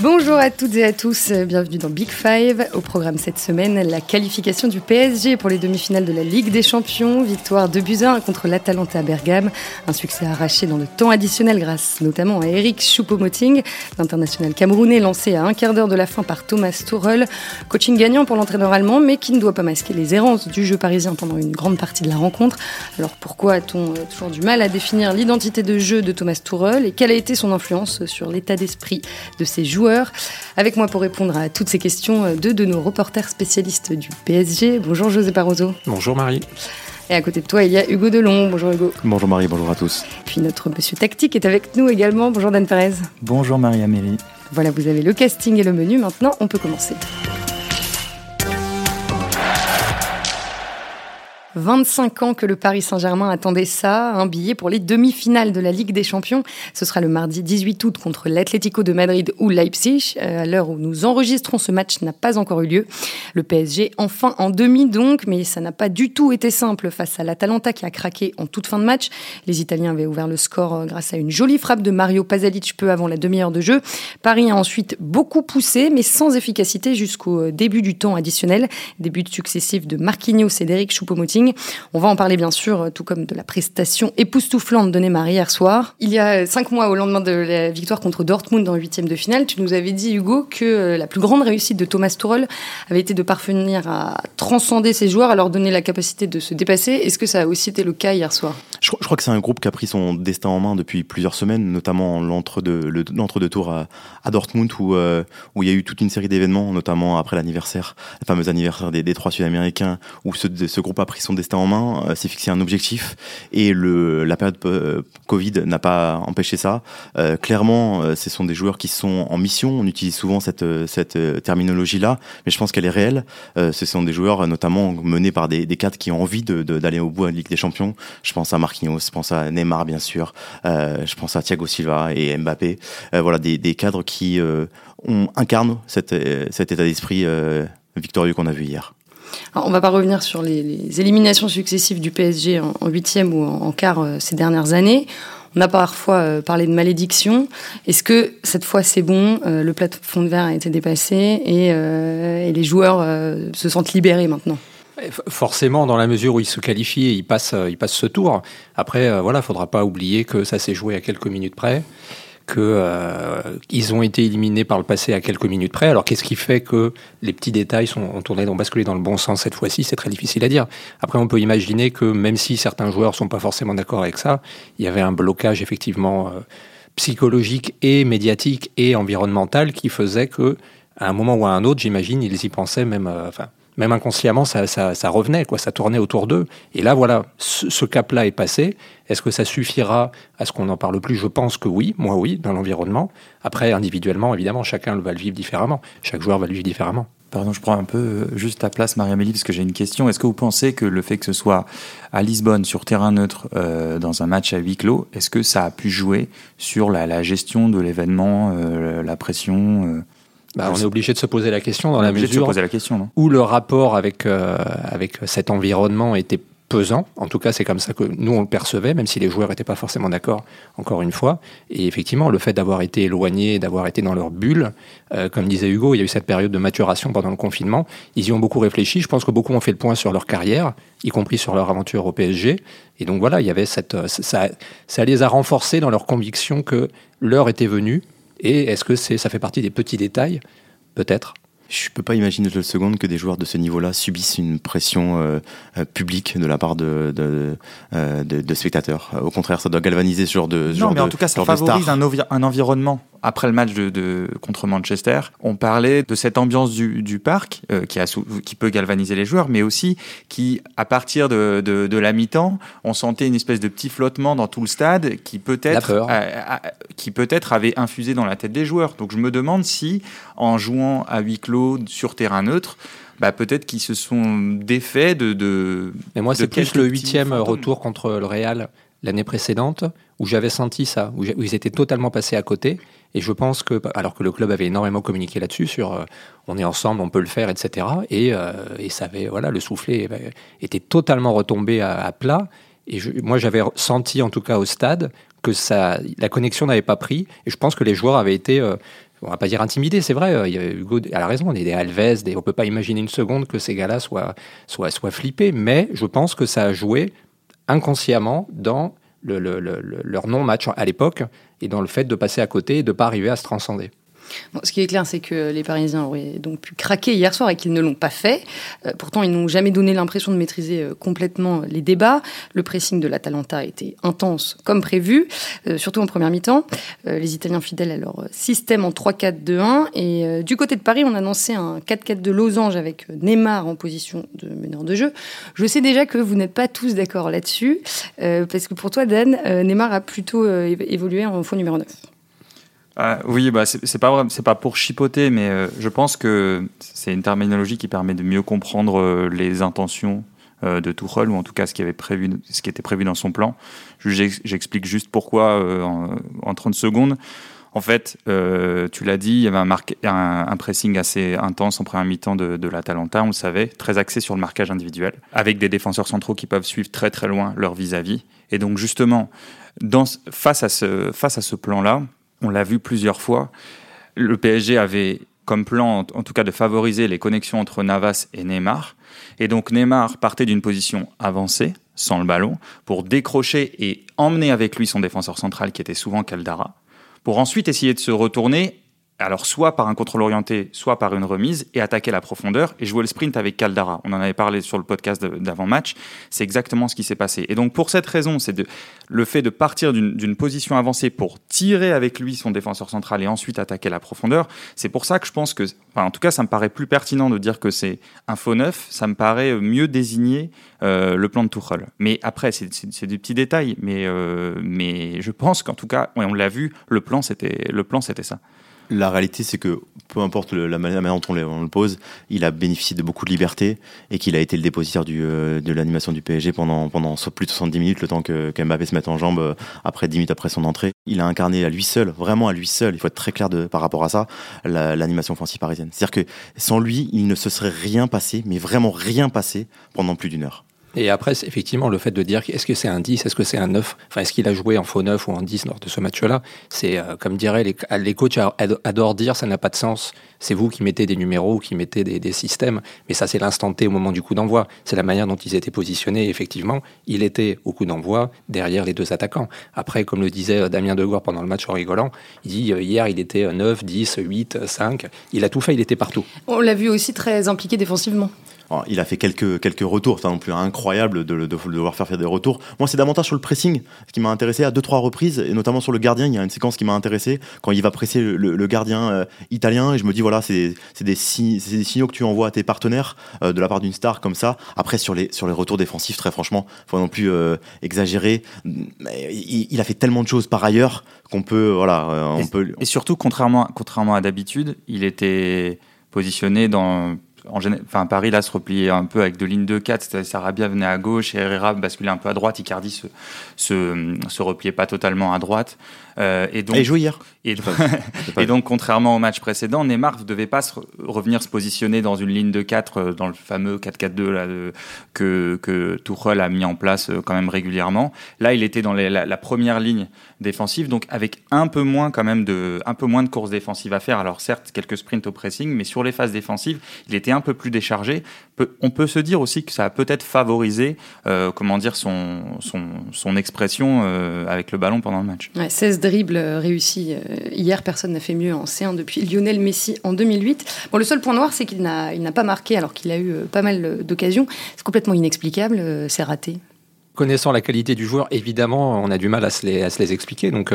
Bonjour à toutes et à tous, bienvenue dans Big Five. Au programme cette semaine, la qualification du PSG pour les demi-finales de la Ligue des Champions, victoire de buts contre l'Atalanta Bergame, un succès arraché dans le temps additionnel grâce notamment à Eric Choupo-Moting, l'international camerounais lancé à un quart d'heure de la fin par Thomas Tuchel, coaching gagnant pour l'entraîneur allemand mais qui ne doit pas masquer les errances du jeu parisien pendant une grande partie de la rencontre. Alors pourquoi a-t-on euh, toujours du mal à définir l'identité de jeu de Thomas Tuchel et quelle a été son influence sur l'état d'esprit de ses joueurs avec moi pour répondre à toutes ces questions, deux de nos reporters spécialistes du PSG. Bonjour José Parozo. Bonjour Marie. Et à côté de toi, il y a Hugo Delon. Bonjour Hugo. Bonjour Marie, bonjour à tous. Puis notre monsieur tactique est avec nous également. Bonjour Dan Perez. Bonjour Marie-Amélie. Voilà, vous avez le casting et le menu. Maintenant, on peut commencer. 25 ans que le Paris Saint-Germain attendait ça, un billet pour les demi-finales de la Ligue des Champions. Ce sera le mardi 18 août contre l'Atlético de Madrid ou Leipzig. Euh, à l'heure où nous enregistrons, ce match n'a pas encore eu lieu. Le PSG enfin en demi donc, mais ça n'a pas du tout été simple face à l'Atalanta qui a craqué en toute fin de match. Les Italiens avaient ouvert le score euh, grâce à une jolie frappe de Mario Pasalic peu avant la demi-heure de jeu. Paris a ensuite beaucoup poussé, mais sans efficacité jusqu'au euh, début du temps additionnel. Début successifs de Marquinhos et d'Eric Choupo-Moting. On va en parler bien sûr, tout comme de la prestation époustouflante de Neymar hier soir. Il y a cinq mois, au lendemain de la victoire contre Dortmund en huitième de finale, tu nous avais dit, Hugo, que euh, la plus grande réussite de Thomas Tuchel avait été de parvenir à transcender ses joueurs, à leur donner la capacité de se dépasser. Est-ce que ça a aussi été le cas hier soir? Je, crois que c'est un groupe qui a pris son destin en main depuis plusieurs semaines, notamment l'entre-deux tours à, Dortmund, où, euh, où il y a eu toute une série d'événements, notamment après l'anniversaire, le fameux anniversaire des, trois Sud-Américains, où ce, ce groupe a pris son destin en main, euh, s'est fixé un objectif et le, la période euh, Covid n'a pas empêché ça. Euh, clairement, ce sont des joueurs qui sont en mission. On utilise souvent cette, cette terminologie-là, mais je pense qu'elle est réelle. ce sont des joueurs notamment menés par des, des cadres qui ont envie d'aller de, au bout à la Ligue des Champions. Je pense à Marquinhos, je pense à Neymar bien sûr, je pense à Thiago Silva et Mbappé. voilà des, des cadres qui ont, incarnent cette, cet état d'esprit victorieux qu'on a vu hier. On on va pas revenir sur les, éliminations successives du PSG en huitième ou en, quart euh, ces dernières années. On a parfois euh, parlé de malédiction. Est-ce que cette fois c'est bon euh, Le plafond de verre a été dépassé et, les joueurs se sentent libérés maintenant? Forcément, dans la mesure où ils se qualifient ils passent, ils passent ce tour. Après, voilà, faudra pas oublier que ça s'est joué à quelques minutes près qu'ils euh, ont été éliminés par le passé à quelques minutes près. Alors qu'est-ce qui fait que les petits détails sont, ont tourné, ont basculé dans le bon sens cette fois-ci? C'est très difficile à dire. Après, on peut imaginer que même si certains joueurs sont pas forcément d'accord avec ça, il y avait un blocage effectivement euh, psychologique et médiatique et environnemental qui faisait que à un moment ou à un autre, j'imagine, ils y pensaient même. Euh, enfin, même inconsciemment, ça, revenait, quoi, ça tournait autour d'eux. Et là, voilà, ce, cap-là est passé. Est-ce que ça suffira à ce qu'on n'en parle plus? Je pense que oui, moi oui, dans l'environnement. Après, individuellement, évidemment, chacun va le vivre différemment. Chaque joueur va le vivre différemment. Pardon, je prends un peu euh, juste ta place, Marie-Amélie, parce que j'ai une question. Est-ce que vous pensez que le fait que ce soit à Lisbonne, sur terrain neutre, euh, dans un match à huis clos, est-ce que ça a pu jouer sur la, gestion de l'événement, euh, la pression bah, on est obligé de se poser la question dans la mesure poser la question, où le rapport avec, euh, avec cet environnement était pesant. En tout cas, c'est comme ça que nous, on le percevait, même si les joueurs n'étaient pas forcément d'accord, encore une fois. Et effectivement, le fait d'avoir été éloignés, d'avoir été dans leur bulle, euh, comme disait Hugo, il y a eu cette période de maturation pendant le confinement. Ils y ont beaucoup réfléchi. Je pense que beaucoup ont fait le point sur leur carrière, y compris sur leur aventure au PSG. Et donc voilà, il y avait cette, euh, ça, ça les a renforcés dans leur conviction que l'heure était venue et est-ce que c'est, ça fait partie des petits détails Peut-être? Je ne peux pas imaginer une seconde que des joueurs de ce niveau-là subissent une pression euh, euh, publique de la part de, de, euh, de, spectateurs. Au contraire, ça doit galvaniser ce genre de. non, mais en tout cas, ça favorise un, un, environnement après le match de, contre Manchester, on parlait de cette ambiance du, parc euh, qui, a, qui peut galvaniser les joueurs, mais aussi qui, à partir de, la mi-temps, on sentait une espèce de petit flottement dans tout le stade qui peut-être qui peut-être avait infusé dans la tête des joueurs. Donc je me demande si, en jouant à huis clos sur terrain neutre, bah, peut-être qu'ils se sont défaits de. de Mais moi, c'est plus le huitième retour contre le Real l'année précédente où j'avais senti ça, où, ils étaient totalement passés à côté. Et je pense que, alors que le club avait énormément communiqué là-dessus, sur euh, on est ensemble, on peut le faire, etc. Et, euh, et ça avait, voilà, le soufflet était totalement retombé à, plat. Et moi, j'avais senti, en tout cas au stade, que ça, la connexion n'avait pas pris. Et je pense que les joueurs avaient été, euh, on va pas dire intimidé, c'est vrai. Hugo a raison. On est des Alves, des, on peut pas imaginer une seconde que ces gars-là soient, soient, soient flippés. Mais je pense que ça a joué inconsciemment dans le, leur non-match à l'époque et dans le fait de passer à côté et de ne pas arriver à se transcender ce qui est clair, c'est que les Parisiens auraient donc pu craquer hier soir et qu'ils ne l'ont pas fait. Euh, pourtant, ils n'ont jamais donné l'impression de maîtriser euh, complètement les débats. Le pressing de l'Atalanta a été intense comme prévu, euh, surtout en première mi-temps. les Italiens fidèles à leur système en 3-4-2-1. Et du côté de Paris, on a annoncé un 4-4 de losange avec Neymar en position de meneur de jeu. Je sais déjà que vous n'êtes pas tous d'accord là-dessus, parce que pour toi, Dan, Neymar a plutôt évolué en faux numéro 9. Ah, oui, bah, c'est pas pour chipoter, mais euh, je pense que c'est une terminologie qui permet de mieux comprendre euh, les intentions euh, de Tuchel ou en tout cas ce qui avait prévu, ce qui était prévu dans son plan. J'explique juste pourquoi en, 30 secondes. En fait, tu l'as dit, il y avait un, pressing assez intense en première mi-temps de, de l'Atalanta, on le savait, très axé sur le marquage individuel, avec des défenseurs centraux qui peuvent suivre très très loin leur vis-à-vis. Et donc justement, face à ce plan-là, on l'a vu plusieurs fois. Le PSG avait comme plan, en tout cas, de favoriser les connexions entre Navas et Neymar. Et donc Neymar partait d'une position avancée, sans le ballon, pour décrocher et emmener avec lui son défenseur central, qui était souvent Caldara, pour ensuite essayer de se retourner alors soit par un contrôle orienté, soit par une remise, et attaquer la profondeur et jouer le sprint avec Caldara. On en avait parlé sur le podcast d'avant-match, c'est exactement ce qui s'est passé. Et donc pour cette raison, c'est le fait de partir d'une position avancée pour tirer avec lui son défenseur central et ensuite attaquer la profondeur, c'est pour ça que je pense que, en tout cas ça me paraît plus pertinent de dire que c'est un faux neuf, ça me paraît mieux désigner euh, le plan de Tuchel. Mais après, c'est des petits détails, mais, euh, mais je pense qu'en tout cas, on l'a vu, le plan c'était ça. La réalité, c'est que peu importe la manière dont on le, pose, il a bénéficié de beaucoup de liberté et qu'il a été le dépositaire du, euh, de l'animation du PSG pendant, plus de 70 minutes, le temps que, Mbappé se mette en jambe euh, après 10 minutes après son entrée. Il a incarné à lui seul, vraiment à lui seul, il faut être très clair de, par rapport à ça, l'animation offensive parisienne. C'est-à-dire que sans lui, il ne se serait rien passé, mais vraiment rien passé pendant plus d'une heure. Et après, effectivement, le fait de dire est-ce que c'est un 10, est-ce que c'est un 9, enfin, est-ce qu'il a joué en faux 9 ou en 10 lors de ce match-là C'est, euh, comme dirait les, les coachs adorent dire, ça n'a pas de sens. C'est vous qui mettez des numéros ou qui mettez des, systèmes, mais ça, c'est l'instant T au moment du coup d'envoi. C'est la manière dont ils étaient positionnés. effectivement, il était au coup d'envoi derrière les deux attaquants. Après, comme le disait euh, Damien Degore pendant le match en rigolant, il dit euh, hier, il était 9, 10, 8, 5. Il a tout fait, il était partout. On l'a vu aussi très impliqué défensivement il a fait quelques, quelques retours, c'est non plus incroyable de, de, devoir faire, faire des retours. Moi, c'est davantage sur le pressing ce qui m'a intéressé à deux, trois reprises, et notamment sur le gardien. Il y a une séquence qui m'a intéressé quand il va presser le, gardien euh, italien, et je me dis, voilà, c'est des, des, signaux que tu envoies à tes partenaires euh, de la part d'une star comme ça. Après, sur les, sur les retours défensifs, très franchement, faut non plus euh, exagérer. Il, a fait tellement de choses par ailleurs qu'on peut, voilà, on et, peut. Et surtout, contrairement, contrairement à d'habitude, il était positionné dans en enfin, Paris là se repliait un peu avec deux lignes de 4, Sarabia venait à gauche et Herrera basculait un peu à droite, Icardi se, se, se repliait pas totalement à droite. Euh, et donc, et. Et, et, donc, contrairement au match précédent, Neymar ne devait pas se revenir se positionner dans une ligne de 4 euh, dans le fameux 4-4-2 là, que, que Tuchel a mis en place euh, quand même régulièrement. Là, il était dans la, la, première ligne défensive, donc avec un peu moins quand même de, un peu moins de courses défensives à faire. Alors certes, quelques sprints au pressing, mais sur les phases défensives, il était un peu plus déchargé. On peut se dire aussi que ça a peut-être favorisé, euh, comment dire, son, son, son expression euh, avec le ballon pendant le match. Ouais, 16 dribbles euh, réussis hier, personne n'a fait mieux en C1 depuis Lionel Messi en 2008. Bon, le seul point noir, c'est qu'il n'a, il n'a pas marqué alors qu'il a eu pas mal d'occasions. C'est complètement inexplicable, c'est raté. Connaissant la qualité du joueur, évidemment, on a du mal à se les, à se les expliquer. Donc,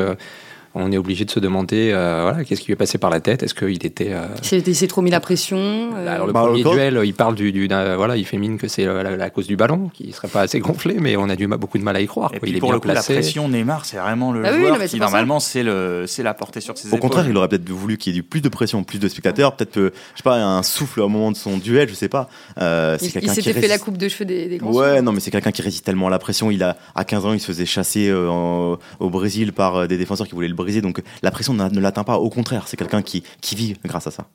on est obligé de se demander euh, voilà, qu'est-ce qui lui est passé par la tête? Est-ce qu'il était. Euh... Il s'est trop mis la pression euh, Alors, le bah, premier duel, il parle du. du voilà, il fait mine que c'est la, cause du ballon, qui ne serait pas assez gonflé, mais on a du, beaucoup de mal à y croire. Et Puis il est pour bien le coup, placé. la pression, Neymar, c'est vraiment le ah joueur qui, normalement, c'est la portée sur ses Au contraire, il aurait peut-être voulu qu'il y ait du plus de pression, plus de spectateurs, peut-être, je sais pas, un souffle au moment de son duel, je sais pas. Euh, il, il s'était fait la coupe de cheveux des, des grands Ouais, non, mais c'est quelqu'un qui résiste tellement à la pression. Il a, à 15 ans, il se faisait chasser au Brésil par des défenseurs qui voulaient le briser. Donc, la pression ne l'atteint pas. Au contraire, c'est quelqu'un qui, qui vit grâce à ça.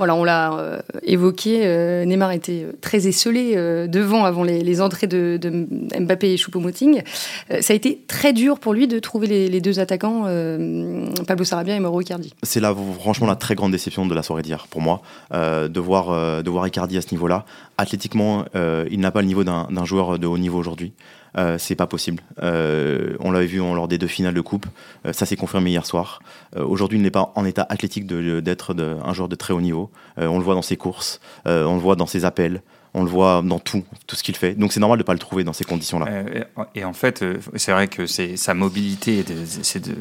Voilà, on l'a euh, évoqué, euh, Neymar était euh, très esselé devant avant les, entrées de, Mbappé et Choupo-Moting. ça a été très dur pour lui de trouver les, deux attaquants, Pablo Sarabia et Mauro Icardi. C'est là, franchement, la très grande déception de la soirée d'hier pour moi, de, voir, de voir Icardi à ce niveau-là. Athlétiquement, il n'a pas le niveau d'un joueur de haut niveau aujourd'hui. Euh, c'est pas possible. Euh, on l'avait vu lors des deux finales de coupe. Euh, ça s'est confirmé hier soir. Aujourd'hui, il n'est pas en état athlétique d'être un joueur de très haut niveau. on le voit dans ses courses, on le voit dans ses appels on le voit dans tout, tout ce qu'il fait. Donc c'est normal de ne pas le trouver dans ces conditions-là. Euh, et en fait, euh, c'est vrai que sa mobilité, c'est de,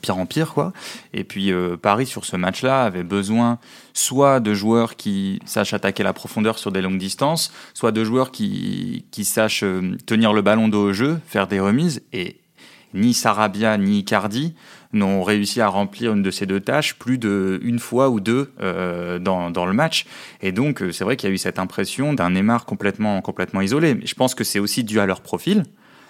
pire en pire, quoi. Et puis euh, Paris sur ce match-là avait besoin soit de joueurs qui sachent attaquer la profondeur sur des longues distances, soit de joueurs qui, qui sachent tenir le ballon dos au jeu, faire des remises. Et ni Sarabia ni Icardi n'ont réussi à remplir une de ces deux tâches plus d'une fois ou deux euh, dans, dans, le match. Et donc, euh, c'est vrai qu'il y a eu cette impression d'un Neymar complètement, complètement isolé. Mais je pense que c'est aussi dû à leur profil.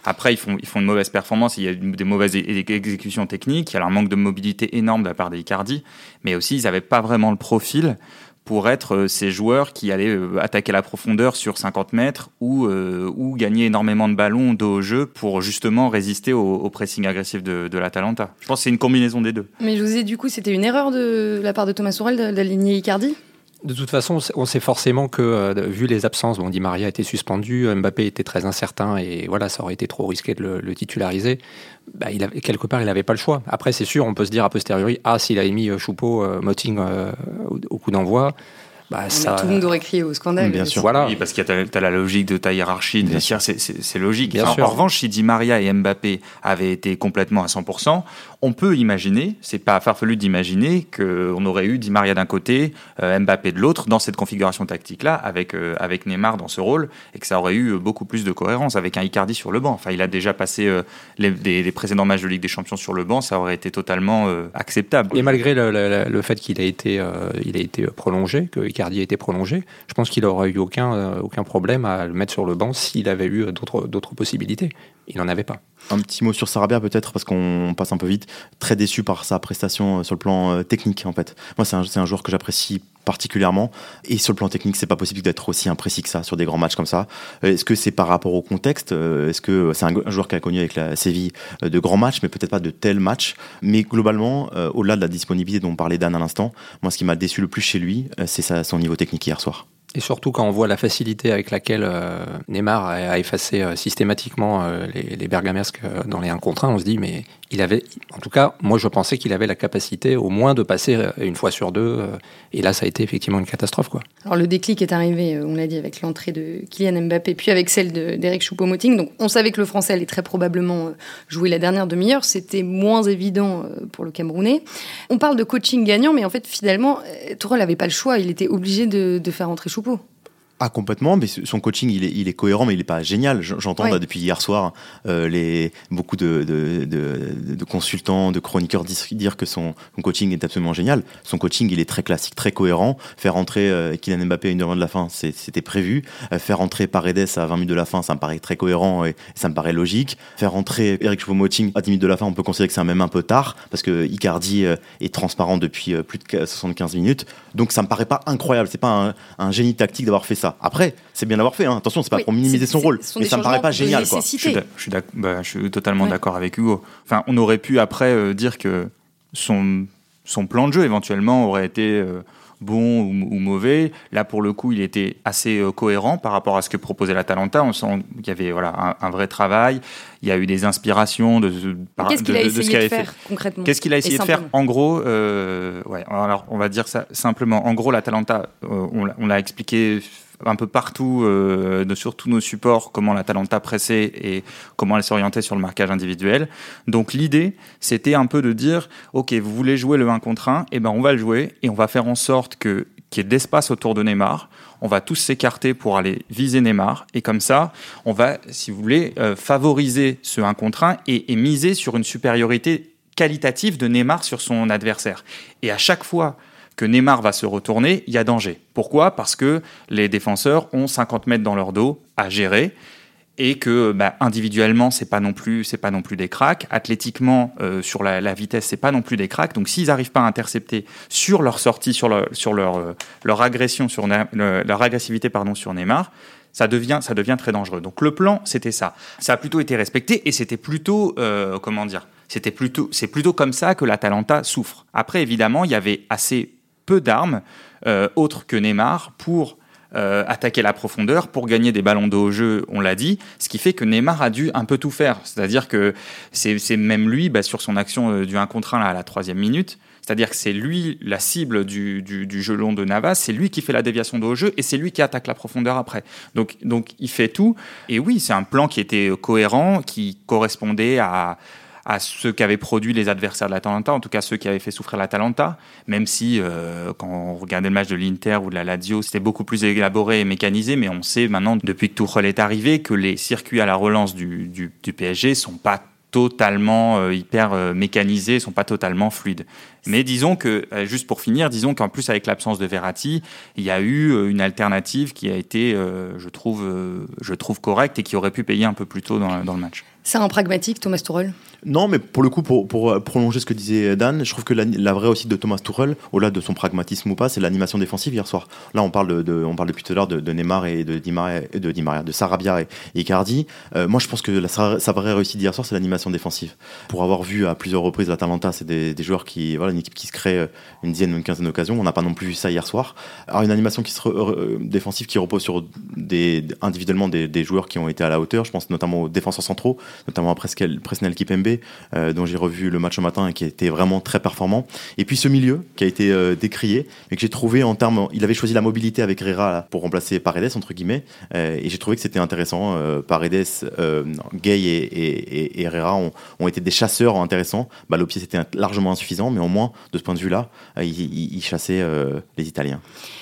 Après, ils font, ils font une mauvaise performance, il y a des mauvaises exécutions techniques, il y a un manque de mobilité énorme de la part des Icardi, mais aussi ils n'avaient pas vraiment le profil pour être euh, ces joueurs qui allaient euh, attaquer la profondeur sur 50 mètres ou, euh, ou gagner énormément de ballons dos au jeu pour justement résister au, pressing agressif de, l'Atalanta. Je pense que c'est une combinaison des deux. Mais José, du coup, c'était une erreur de la part de Thomas Sourel d'aligner Icardi? De toute façon, on sait forcément que, vu les absences, bon, Di Maria était suspendu, Mbappé était très incertain et voilà, ça aurait été trop risqué de le, titulariser. Bah, il avait, quelque part, il n'avait pas le choix. Après, c'est sûr, on peut se dire a posteriori, ah, s'il avait mis Choupeau, Moting au, coup d'envoi, bah, ça... Tout le monde aurait crié au scandale. Bien sûr. Voilà. Oui, parce que tu as, la logique de ta hiérarchie, c'est logique. Bien sûr. en, revanche, si Di Maria et Mbappé avaient été complètement à 100%, on peut imaginer, c'est pas farfelu d'imaginer qu'on aurait eu Di Maria d'un côté, euh, Mbappé de l'autre dans cette configuration tactique-là, avec, euh, avec Neymar dans ce rôle, et que ça aurait eu beaucoup plus de cohérence avec un Icardi sur le banc. Enfin, il a déjà passé euh, les, précédents matchs de Ligue des Champions sur le banc, ça aurait été totalement acceptable. Et malgré le, fait qu'il a été, a été prolongé, que Icardi a été prolongé, je pense qu'il n'aurait eu aucun, aucun problème à le mettre sur le banc s'il avait eu d'autres possibilités. Il n'en avait pas. Un petit mot sur Sarabia peut-être parce qu'on passe un peu vite. Très déçu par sa prestation euh, sur le plan euh, technique en fait. Moi c'est un, un, joueur que j'apprécie particulièrement et sur le plan technique c'est pas possible d'être aussi imprécis que ça sur des grands matchs comme ça. Euh, est-ce que c'est par rapport au contexte Est-ce que c'est un, joueur qui a connu avec la Séville de grands matchs mais peut-être pas de tels matchs? Mais globalement au-delà de la disponibilité dont parlait Dan à l'instant, moi ce qui m'a déçu le plus chez lui c'est son niveau technique hier soir. Et surtout quand on voit la facilité avec laquelle euh, Neymar a effacé euh, systématiquement euh, les, les bergamesques dans les 1 contre 1, on se dit mais il avait, en tout cas, moi je pensais qu'il avait la capacité au moins de passer une fois sur deux. et là, ça a été effectivement une catastrophe. Quoi. Alors le déclic est arrivé, on l'a dit, avec l'entrée de Kylian Mbappé, puis avec celle d'Eric Choupo-Moting. Donc on savait que le Français allait très probablement jouer la dernière demi-heure. C'était moins évident pour le Camerounais. On parle de coaching gagnant, mais en fait, finalement, Tourelle n'avait pas le choix. Il était obligé de, de faire entrer Choupo. Ah complètement, mais son coaching il est, il est cohérent, mais il n'est pas génial. J'entends depuis hier soir euh, les beaucoup de, de, de, de, consultants, de chroniqueurs dire que son, son, coaching est absolument génial. Son coaching il est très classique, très cohérent. Faire entrer euh, Kylian Mbappé à une heure de la fin, c'était prévu. Euh, faire entrer Paredes à 20 minutes de la fin, ça me paraît très cohérent et ça me paraît logique. Faire entrer Eric Choupo-Moting à 10 minutes de la fin, on peut considérer que c'est même un peu tard parce que Icardi est transparent depuis plus de 75 minutes. Donc ça me paraît pas incroyable. C'est pas un, un génie tactique d'avoir fait ça. Après, c'est bien d'avoir fait. Hein. Attention, c'est pas pour minimiser son rôle, mais ça me paraît pas génial. Quoi. Je, suis bah, je suis totalement d'accord avec Hugo. Enfin, on aurait pu après euh, dire que son, son plan de jeu éventuellement aurait été euh, bon ou, mauvais. Là, pour le coup, il était assez euh, cohérent par rapport à ce que proposait l'Atalanta. On sent qu'il y avait voilà, un, vrai travail. Il y a eu des inspirations de, Qu'est-ce qu'il a essayé de, faire concrètement? Qu'est-ce qu'il a essayé de faire? En gros, euh, ouais, alors on va dire ça simplement. En gros, l'Atalanta, euh, on l'a expliqué un peu partout, euh, sur tous nos supports, comment la Talenta pressait et comment elle s'orientait sur le marquage individuel. Donc l'idée, c'était un peu de dire, ok, vous voulez jouer le 1 contre 1, et eh ben on va le jouer et on va faire en sorte que qu'il y ait d'espace autour de Neymar. On va tous s'écarter pour aller viser Neymar. Et comme ça, on va, si vous voulez, euh, favoriser ce 1 contre 1 et, et miser sur une supériorité qualitative de Neymar sur son adversaire. Et à chaque fois que Neymar va se retourner, il y a danger. Pourquoi? Parce que les défenseurs ont 50 mètres dans leur dos à gérer. et que bah, individuellement c'est pas non plus c'est pas non plus des cracks. Athlétiquement euh, sur la, la vitesse c'est pas non plus des cracks. Donc s'ils n'arrivent pas à intercepter sur leur sortie sur leur sur leur euh, leur agression sur leur agressivité pardon sur Neymar ça devient ça devient très dangereux. Donc le plan c'était ça. Ça a plutôt été respecté et c'était plutôt euh, comment dire? C'était plutôt c'est plutôt comme ça que l'Atalanta souffre. Après évidemment il y avait assez peu d'armes autres que Neymar pour euh, attaquer la profondeur pour gagner des ballons d'eau au jeu, on l'a dit, ce qui fait que Neymar a dû un peu tout faire. C'est-à-dire que c'est même lui, bah, sur son action euh, du 1 contre 1 à la troisième minute, c'est-à-dire que c'est lui la cible du, du, jeu long de Navas, c'est lui qui fait la déviation de au jeu et c'est lui qui attaque la profondeur après. Donc, donc il fait tout. Et oui, c'est un plan qui était cohérent, qui correspondait à, à ceux qui avaient produit les adversaires de l'Atalanta, en tout cas ceux qui avaient fait souffrir l'Atalanta, même si euh, quand on regardait le match de l'Inter ou de la Lazio, c'était beaucoup plus élaboré et mécanisé, mais on sait maintenant, depuis que Tuchel est arrivé, que les circuits à la relance du, du, du PSG sont pas totalement euh, hyper euh, mécanisés, sont pas totalement fluides. Mais disons que, euh, juste pour finir, disons qu'en plus avec l'absence de Verratti, il y a eu une alternative qui a été, je trouve, je trouve correcte et qui aurait pu payer un peu plus tôt dans, dans le match. C'est un pragmatique, Thomas Tuchel non, mais pour le coup, pour, euh, prolonger ce que disait Dan, je trouve que la, vraie aussi de Thomas Tuchel, au-delà de son pragmatisme ou pas, c'est l'animation défensive hier soir. Là, on parle, de, on parle depuis tout à l'heure de, Neymar et de Di Maria, de, Di Maria, de Sarabia et, Icardi. Euh, moi, je pense que la, sa, vraie réussite d'hier soir, c'est l'animation défensive. Pour avoir vu à plusieurs reprises l'Atalanta, c'est des, joueurs qui, voilà, une équipe qui se crée euh, une dizaine ou une quinzaine d'occasions. On n'a pas non plus vu ça hier soir. Alors, une animation qui défensive qui repose sur des, individuellement des, des, joueurs qui ont été à la hauteur. Je pense notamment aux défenseurs centraux, notamment à Presnel, Kipembe, euh, dont j'ai revu le match au matin et qui était vraiment très performant. Et puis ce milieu qui a été euh, décrié, mais que j'ai trouvé en termes, il avait choisi la mobilité avec Herrera pour remplacer Paredes entre guillemets, euh, et j'ai trouvé que c'était intéressant. Paredes, Gay et, Herrera ont, été des chasseurs intéressants. Bah, le c'était largement insuffisant, mais au moins de ce point de vue-là, ils, chassaient les Italiens.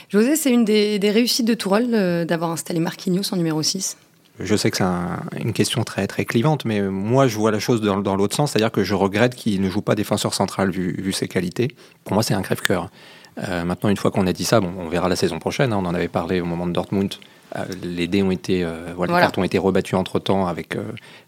José, c'est une des, des, réussites de Tourelle d'avoir installé Marquinhos en numéro 6 je sais que c'est une question très très clivante, mais moi je vois la chose dans, dans l'autre sens, c'est-à-dire que je regrette qu'il ne joue pas défenseur central vu, vu ses qualités. Pour moi, c'est un crève-cœur. Euh, maintenant, une fois qu'on a dit ça, bon, on verra la saison prochaine. Hein, on en avait parlé au moment de Dortmund. Euh, les dés ont été, euh, voilà, les cartes ont été rebattus entre temps avec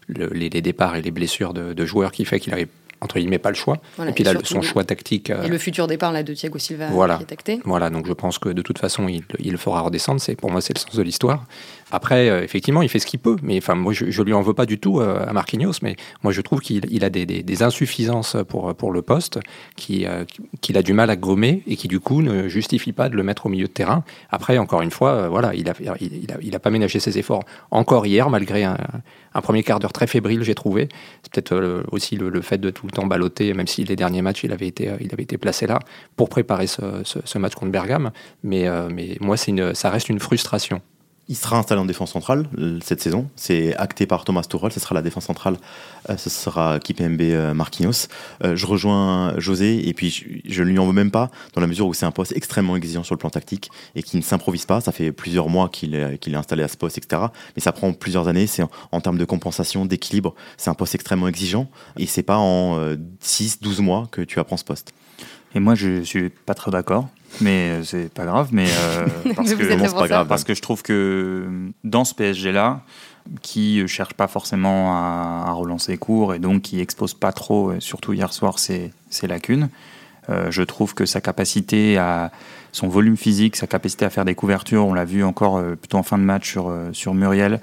les, les, départs et les blessures de, de joueurs qui fait qu'il avait entre guillemets pas le choix. et puis là, son choix tactique. et le futur départ là, de Thiago Silva voilà, qui est acté. Voilà, donc je pense que de toute façon, il, il fera redescendre. C'est pour moi, c'est le sens de l'histoire. Après, euh, effectivement, il fait ce qu'il peut, mais enfin, moi, je, je lui en veux pas du tout euh, à Marquinhos, mais moi, je trouve qu'il il a des, des, des, insuffisances pour, pour le poste, euh, qu'il a du mal à gommer et qui, du coup, ne justifie pas de le mettre au milieu de terrain. Après, encore une fois, voilà, il a, il, a, il a pas ménagé ses efforts encore hier, malgré un, un premier quart d'heure très fébrile, j'ai trouvé. C'est peut-être aussi le, fait de tout le temps balloter, même si les derniers matchs, il avait été, il avait été placé là pour préparer ce, ce, ce match contre Bergame. Mais, mais moi, une, ça reste une frustration. Il sera installé en défense centrale euh, cette saison. C'est acté par Thomas Tuchel. Ce sera la défense centrale. Euh, ce sera Kipembe euh, Marquinhos. Je rejoins José et puis je, ne lui en veux même pas dans la mesure où c'est un poste extrêmement exigeant sur le plan tactique et qui ne s'improvise pas. Ça fait plusieurs mois qu'il est, installé à ce poste, etc. Mais ça prend plusieurs années. C'est en, termes de compensation, d'équilibre. C'est un poste extrêmement exigeant et c'est pas en 6-12 mois que tu apprends ce poste. Et moi, je suis pas très d'accord mais euh, c'est pas grave. Mais euh, parce, que, pas grave, parce que je trouve que dans ce PSG là, qui cherche pas forcément à, relancer court et donc qui expose pas trop, surtout hier soir, ses, ses lacunes. Euh, je trouve que sa capacité à son volume physique, sa capacité à faire des couvertures, on l'a vu encore plutôt en fin de match sur, sur Muriel,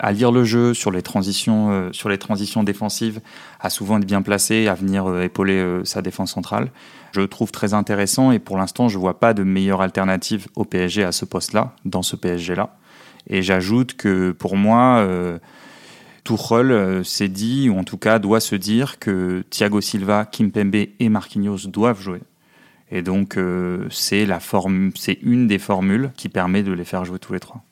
à lire le jeu sur les transitions, sur les transitions défensives, à souvent être bien placé, à venir épauler sa défense centrale je trouve très intéressant et pour l'instant, je ne vois pas de meilleure alternative au PSG à ce poste-là, dans ce PSG-là. Et j'ajoute que pour moi, euh, Tuchel euh, s'est dit, ou en tout cas doit se dire que Thiago Silva, Kimpembe et Marquinhos doivent jouer. Et donc, euh, c'est la c'est une des formules qui permet de les faire jouer tous les trois.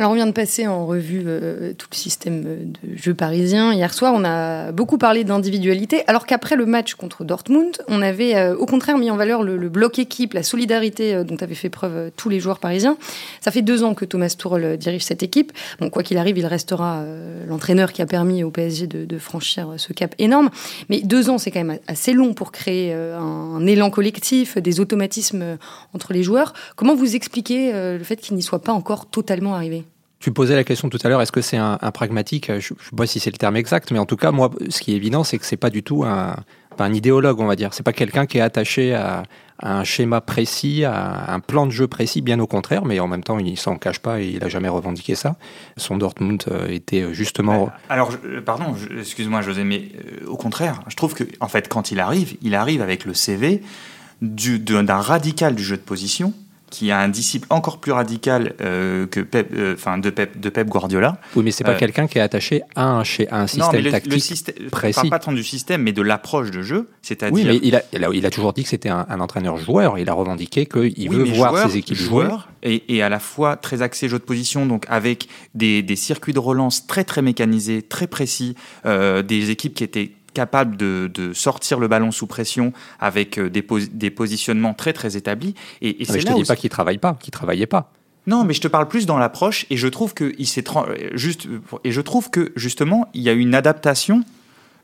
Alors on vient de passer en revue euh, tout le système de jeu parisien. Hier soir, on a beaucoup parlé d'individualité, alors qu'après le match contre Dortmund, on avait euh, au contraire mis en valeur le, bloc équipe, la solidarité euh, dont avaient fait preuve tous les joueurs parisiens. Ça fait deux ans que Thomas Tuchel dirige cette équipe. Bon, quoi qu'il arrive, il restera l'entraîneur qui a permis au PSG de, franchir ce cap énorme. Mais deux ans, c'est quand même assez long pour créer un, élan collectif, des automatismes entre les joueurs. Comment vous expliquez le fait qu'il n'y soit pas encore totalement arrivé? Tu posais la question tout à l'heure, est-ce que c'est un, pragmatique? Je ne sais pas si c'est le terme exact, mais en tout cas, moi, ce qui est évident, c'est que c'est pas du tout un, un idéologue, on va dire. C'est pas quelqu'un qui est attaché à, un schéma précis, à un plan de jeu précis, bien au contraire, mais en même temps, il s'en cache pas et il a jamais revendiqué ça. Son Dortmund euh, était justement. Alors, euh, pardon, excuse-moi, José, mais euh, au contraire, je trouve que, en fait, quand il arrive, il arrive avec le CV d'un radical du jeu de position qui a un disciple encore plus radical euh, que Pep, euh, de Pep, de Pep Guardiola. Oui, mais c'est pas euh, quelqu'un qui est attaché à un, un système le, tactique le système, précis. Pas, tant du système, mais de l'approche de jeu, c'est-à-dire. Oui, mais il a, il a, toujours dit que c'était un, entraîneur joueur. Il a revendiqué qu'il veut voir ses équipes jouer. Et, et, à la fois très axé jeu de position, donc avec des, des circuits de relance très très mécanisés, très précis, des équipes qui étaient capable de, sortir le ballon sous pression avec euh, des, des positionnements très très établis. Et, et c'est je ne te dis pas qu'il travaille pas, qu'il travaillait pas. Non, mais je te parle plus dans l'approche et je trouve que il s'est juste et je trouve que justement il y a une adaptation.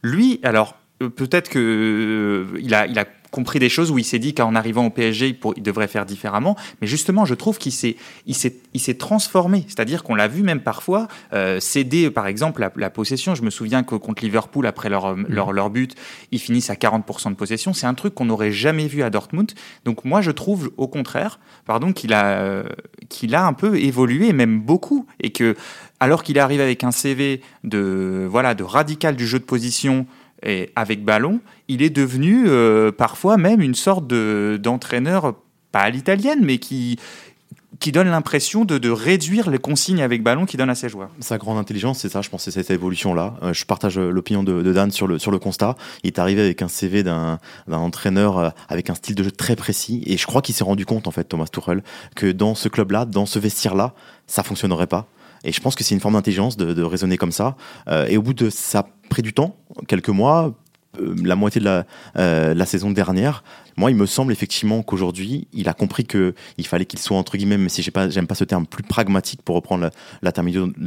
Lui, alors euh, peut-être que euh, il a il a compris des choses où il s'est dit qu'en arrivant au PSG, il, devrait faire différemment. Mais justement, je trouve qu'il s'est, il s'est, il s'est transformé. C'est-à-dire qu'on l'a vu même parfois euh, céder, par exemple, la, possession. Je me souviens que contre Liverpool, après leur, mm. leur, leur but, ils finissent à 40% de possession. C'est un truc qu'on n'aurait jamais vu à Dortmund. Donc moi, je trouve au contraire, pardon, qu'il a, qu'il a un peu évolué, même beaucoup, et que alors qu'il arrive avec un CV de voilà de radical du jeu de position et avec ballon, il est devenu euh, parfois même une sorte d'entraîneur, pas à l'italienne, mais qui, qui donne l'impression de, de, réduire les consignes avec ballon qu'il donne à ses joueurs. Sa grande intelligence, c'est ça, je pense, c'est cette évolution-là. Euh, je partage l'opinion de, Dan sur le, sur le constat. Il est arrivé avec un CV d'un entraîneur euh, avec un style de jeu très précis, et je crois qu'il s'est rendu compte, en fait, Thomas Tuchel, que dans ce club-là, dans ce vestiaire-là, ça fonctionnerait pas. Et je pense que c'est une forme d'intelligence de, de, raisonner comme ça. Euh, et au bout de ça a pris du temps, quelques mois, euh, la moitié de la, euh, la, saison dernière. Moi, il me semble effectivement qu'aujourd'hui, il a compris que il fallait qu'il soit entre guillemets, mais si pas, j'aime pas ce terme, plus pragmatique pour reprendre la,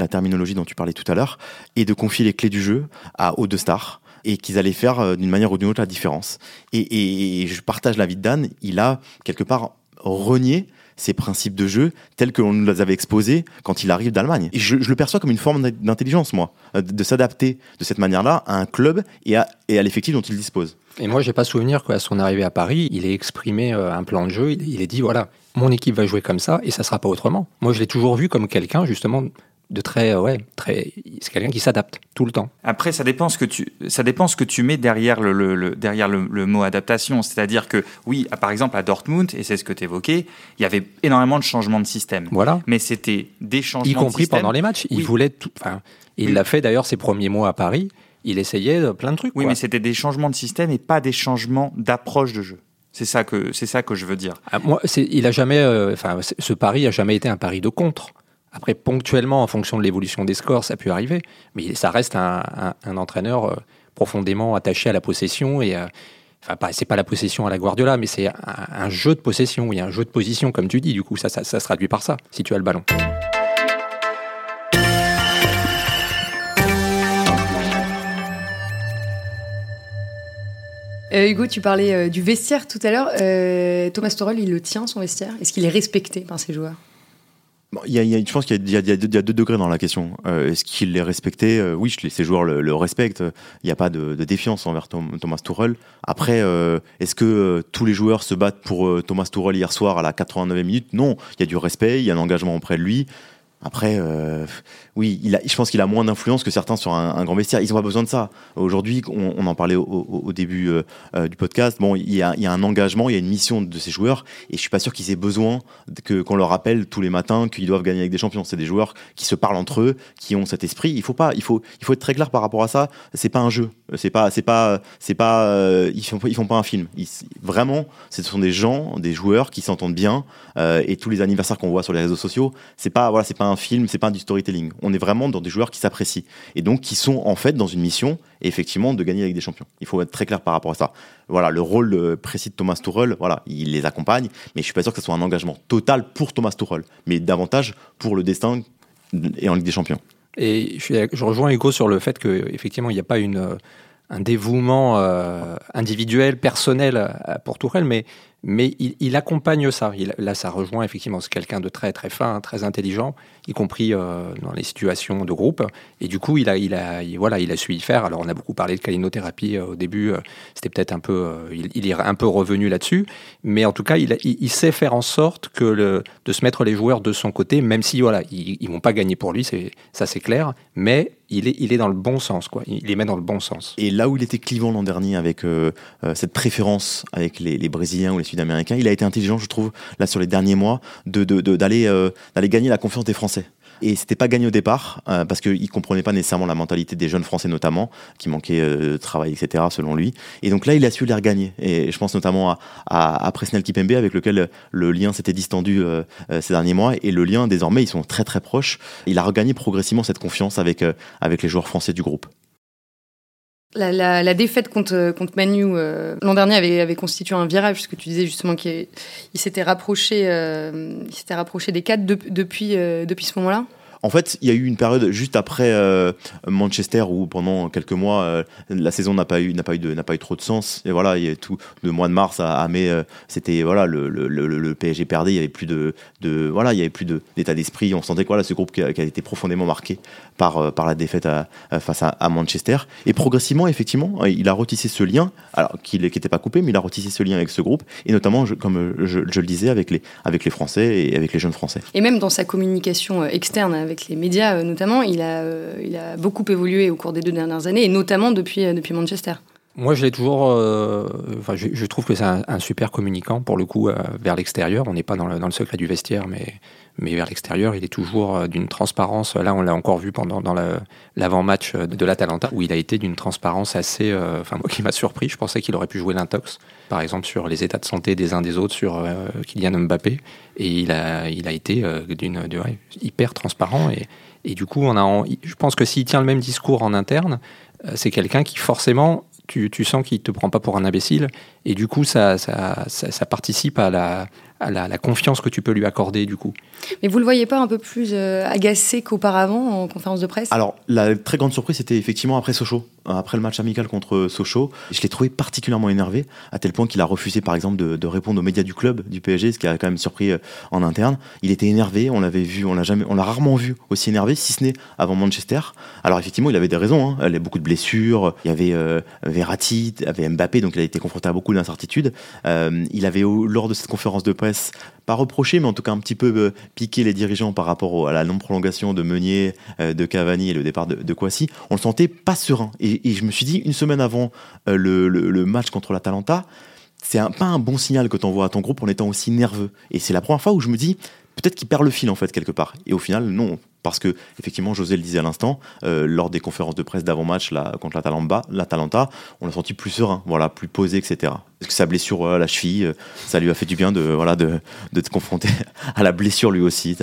terminologie dont tu parlais tout à l'heure, et de confier les clés du jeu à deux stars et qu'ils allaient faire d'une manière ou d'une autre la différence. Et, et, et je partage l'avis de Dan. Il a quelque part renié ses principes de jeu tels que l'on nous les avait exposés quand il arrive d'Allemagne. Et je, le perçois comme une forme d'intelligence, moi, euh, de s'adapter de cette manière-là à un club et à, et à l'effectif dont il dispose. Et moi, j'ai pas souvenir qu'à son arrivée à Paris, il ait exprimé euh, un plan de jeu. Il, il ait dit voilà, mon équipe va jouer comme ça et ça sera pas autrement. Moi, je l'ai toujours vu comme quelqu'un justement de très euh, ouais très c'est quelqu'un qui s'adapte tout le temps. Après ça dépend ce que tu ça dépend ce que tu mets derrière le, le, derrière le, mot adaptation. C'est-à-dire que oui par exemple à Dortmund et c'est ce que tu évoquais il y avait énormément de changements de système. Voilà. Mais c'était des changements y compris pendant les matchs. Il voulait tout enfin il l'a fait d'ailleurs ses premiers mois à Paris. Il essayait plein de trucs oui mais c'était des changements de système et pas des changements d'approche de jeu. C'est ça que c'est ça que je veux dire. Ah, moi, il a jamais, euh, enfin, ce pari a jamais été un pari de contre. Après, ponctuellement, en fonction de l'évolution des scores, ça peut arriver, mais ça reste un, entraîneur euh, profondément attaché à la possession et Enfin, c'est pas la possession à la Guardiola, mais c'est un, jeu de possession, il y a un jeu de position, comme tu dis, du coup, ça, se traduit par ça, si tu as le ballon. Euh, Hugo, tu parlais euh, du vestiaire tout à l'heure. Thomas Tuchel, il le tient, son vestiaire? Est-ce qu'il est respecté par ses joueurs? Je pense qu'il y, a deux degrés dans la question. Euh, est-ce qu'il les respectait euh, Oui, ces joueurs le, respectent. Il n'y a pas de, défiance envers Thomas Tuchel. Après, euh, est-ce que tous les joueurs se battent pour Thomas Tuchel hier soir à la 89e minute? Non, il y a du respect, il y a un engagement auprès de lui. Après, oui, je pense qu'il a moins d'influence que certains sur un, grand vestiaire. Ils n'ont pas besoin de ça. Aujourd'hui, on, en parlait au, début euh, euh, du podcast. Bon, il y, a, un engagement, il y a une mission de ces joueurs, et je suis pas sûr qu'ils aient besoin que qu'on leur rappelle tous les matins qu'ils doivent gagner avec des champions. C'est des joueurs qui se parlent entre eux, qui ont cet esprit. Il faut pas, il faut, il faut être très clair par rapport à ça. C'est pas un jeu. C'est pas, c'est pas, c'est pas. Euh, ils font, ils font pas un film. Vraiment, ce sont des gens, des joueurs qui s'entendent bien. et tous les anniversaires qu'on voit sur les réseaux sociaux, c'est pas, voilà, pas un film, c'est pas du storytelling. On est vraiment dans des joueurs qui s'apprécient et donc qui sont en fait dans une mission, effectivement, de gagner avec des champions. Il faut être très clair par rapport à ça. Voilà, le rôle euh, précis de Thomas Tuchel, voilà, il les accompagne, mais je suis pas sûr que ce soit un engagement total pour Thomas Tuchel, mais davantage pour le destin et en Ligue des Champions. Et je, rejoins Hugo sur le fait qu'effectivement, il n'y a pas une, un dévouement euh, individuel, personnel pour Tourelle, mais mais il, accompagne ça. là, ça rejoint effectivement, quelqu'un de très très fin, très intelligent, y compris euh, dans les situations de groupe. Et du coup, il a, il a, voilà, il a su y faire. Alors, on a beaucoup parlé de calinothérapie euh, au début. Euh, c'était peut-être un peu, il, est un peu revenu là-dessus, mais en tout cas, il, sait faire en sorte que de se mettre les joueurs de son côté, même si voilà, ils, ils vont pas gagner pour lui, ça c'est clair, mais il est, il est dans le bon sens, quoi. Il les met dans le bon sens. Et là où il était clivant l'an dernier avec cette préférence avec les, les Brésiliens ou les Sud-Américains. Il a été intelligent, je trouve, là sur les derniers mois, euh, d'aller gagner la confiance des Français. Et c'était pas gagné au départ, euh, parce qu'il comprenait pas nécessairement la mentalité des jeunes Français notamment, qui manquaient euh, de travail, etc., selon lui. Et donc là, il a su les regagner. Et je pense notamment à, à, à Presnel Kipembe, avec lequel le lien s'était distendu ces derniers mois. Et le lien, désormais, ils sont très très proches. Il a regagné progressivement cette confiance avec les joueurs français du groupe. La, défaite contre, contre Manu euh, l'an dernier avait, constitué un virage, puisque tu disais justement qu'il s'était rapproché, euh, s'était rapproché des quatre depuis, euh, depuis ce moment-là. En fait, il y a eu une période juste après euh, Manchester où pendant quelques mois euh, la saison n'a pas eu n'a pas eu de n'a pas eu trop de sens. Et voilà, il y a tout de mois de mars à, mai euh, c'était voilà le, le, le, PSG perdait, il y avait plus de, de voilà, il y avait plus d'état d'esprit, on sentait que voilà ce groupe qui a, été profondément marqué par par la défaite face à, Manchester. Et progressivement effectivement, il a retissé ce lien. Alors qu'il n'était pas coupé mais il a retissé ce lien avec ce groupe. Et notamment comme je, je, le disais avec les avec les Français et avec les jeunes Français. Et même dans sa communication externe avec les médias euh, notamment, il a, euh, il a beaucoup évolué au cours des deux dernières années, et notamment depuis, euh, depuis Manchester. Moi, je l'ai toujours. enfin, je, trouve que c'est un, super communicant pour le coup vers l'extérieur. On n'est pas dans le, dans le, secret du vestiaire, mais, mais vers l'extérieur, il est toujours d'une transparence. Là, on l'a encore vu pendant dans l'avant-match de l'Atalanta, où il a été d'une transparence assez. Enfin, moi, qui m'a surpris. Je pensais qu'il aurait pu jouer l'intox, par exemple sur les états de santé des uns des autres, sur Kylian Mbappé et il a, il a été euh, d'une hyper transparent et, et, du coup on a je pense que s'il tient le même discours en interne euh, c'est quelqu'un qui forcément tu, sens qu'il te prend pas pour un imbécile et du coup ça, ça, ça participe à la, à la, confiance que tu peux lui accorder du coup. Mais vous le voyez pas un peu plus euh, agacé qu'auparavant en conférence de presse? Alors la très grande surprise c'était effectivement après Sochaux, après le match amical contre Sochaux, je l'ai trouvé particulièrement énervé à tel point qu'il a refusé par exemple de, répondre aux médias du club du PSG, ce qui a quand même surpris euh, en interne. Il était énervé, on l'avait vu, on l'a jamais, on l'a rarement vu aussi énervé, si ce n'est avant Manchester. Alors effectivement il avait des raisons, hein. il avait beaucoup de blessures, il y avait euh, Verratti, il y avait Mbappé, donc il a été confronté à beaucoup d'incertitudes. il avait lors de cette conférence de presse pas reprocher, mais en tout cas un petit peu euh, piquer les dirigeants par rapport à la non-prolongation de Meunier, euh, de Cavani et le départ de, de Kwasi, on le sentait pas serein. Et, je me suis dit, une semaine avant euh, le, match contre l'Atalanta, c'est pas un bon signal que tu envoies à ton groupe en étant aussi nerveux. Et c'est la première fois où je me dis, peut-être qu'il perd le fil en fait quelque part. Et au final, non, parce que effectivement, José le disait à l'instant, euh, lors des conférences de presse d'avant-match contre l'Atalanta, on l'a senti plus serein, voilà, plus posé, etc. Parce que sa blessure à la cheville, euh, ça lui a fait du bien de voilà de, de te confronter à la blessure lui aussi.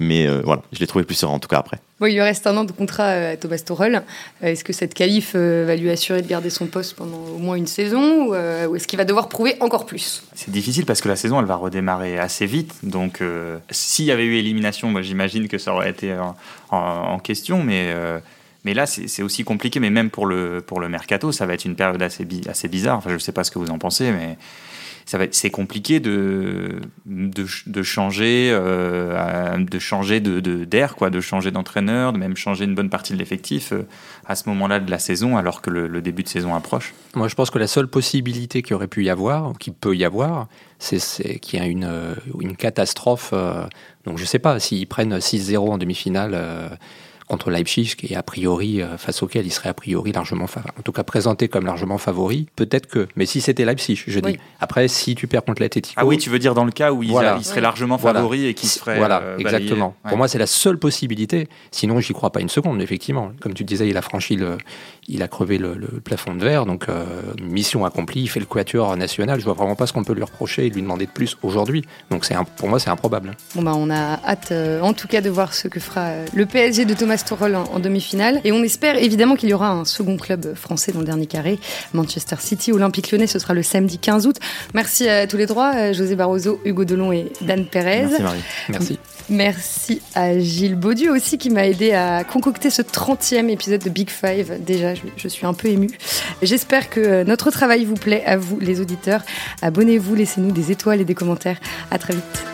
Mais euh, voilà, je l'ai trouvé plus serein en tout cas après. il lui reste un an de contrat à Thomas Tuchel. Est-ce que cette qualif va lui assurer de garder son poste pendant au moins une saison ou, est-ce qu'il va devoir prouver encore plus? C'est difficile parce que la saison elle va redémarrer assez vite. Donc s'il y avait eu élimination, moi j'imagine que ça aurait été en, question, mais, euh, mais là, c'est aussi compliqué. Mais même pour le, pour le mercato, ça va être une période assez, assez bizarre. Enfin, je ne sais pas ce que vous en pensez, mais ça va c'est compliqué de, de, changer, euh, de changer de, d'air, quoi, de changer d'entraîneur, de même changer une bonne partie de l'effectif euh, à ce moment-là de la saison, alors que le, début de saison approche. Moi, je pense que la seule possibilité qu'il aurait pu y avoir, ou qu'il peut y avoir, c'est, qu'il y a une, une catastrophe. donc, je sais pas s'ils prennent 6-0 en demi-finale contre Leipzig, qui est a priori, euh, face auquel il serait a priori largement, en tout cas présenté comme largement favori. Peut-être que, mais si c'était Leipzig, je dis. Après, si tu perds contre l'Atletico. Ah oui, tu veux dire dans le cas où il, serait largement favori et qu'il serait. Voilà, euh, exactement. Pour moi, c'est la seule possibilité. Sinon, j'y crois pas une seconde, effectivement. Comme tu disais, il a franchi le, il a crevé le, plafond de verre, donc euh, mission accomplie. Il fait le quatuor national. Je vois vraiment pas ce qu'on peut lui reprocher et lui demander de plus aujourd'hui. Donc c'est pour moi, c'est improbable. Bon bah, on a hâte, euh, en tout cas, de voir ce que fera le PSG de Thomas Tuchel en, demi-finale. Et on espère évidemment qu'il y aura un second club français dans le dernier carré, Manchester City, Olympique Lyonnais. Ce sera le samedi 15 août. Merci à tous les trois, euh, José Barroso, Hugo Delon et Dan Perez. Merci Marie. Merci. Merci à Gilles Baudu aussi qui m'a aidé à concocter ce 30e épisode de Big Five. Déjà, je, suis un peu émue. J'espère que notre travail vous plaît à vous, les auditeurs. Abonnez-vous, laissez-nous des étoiles et des commentaires. À très vite.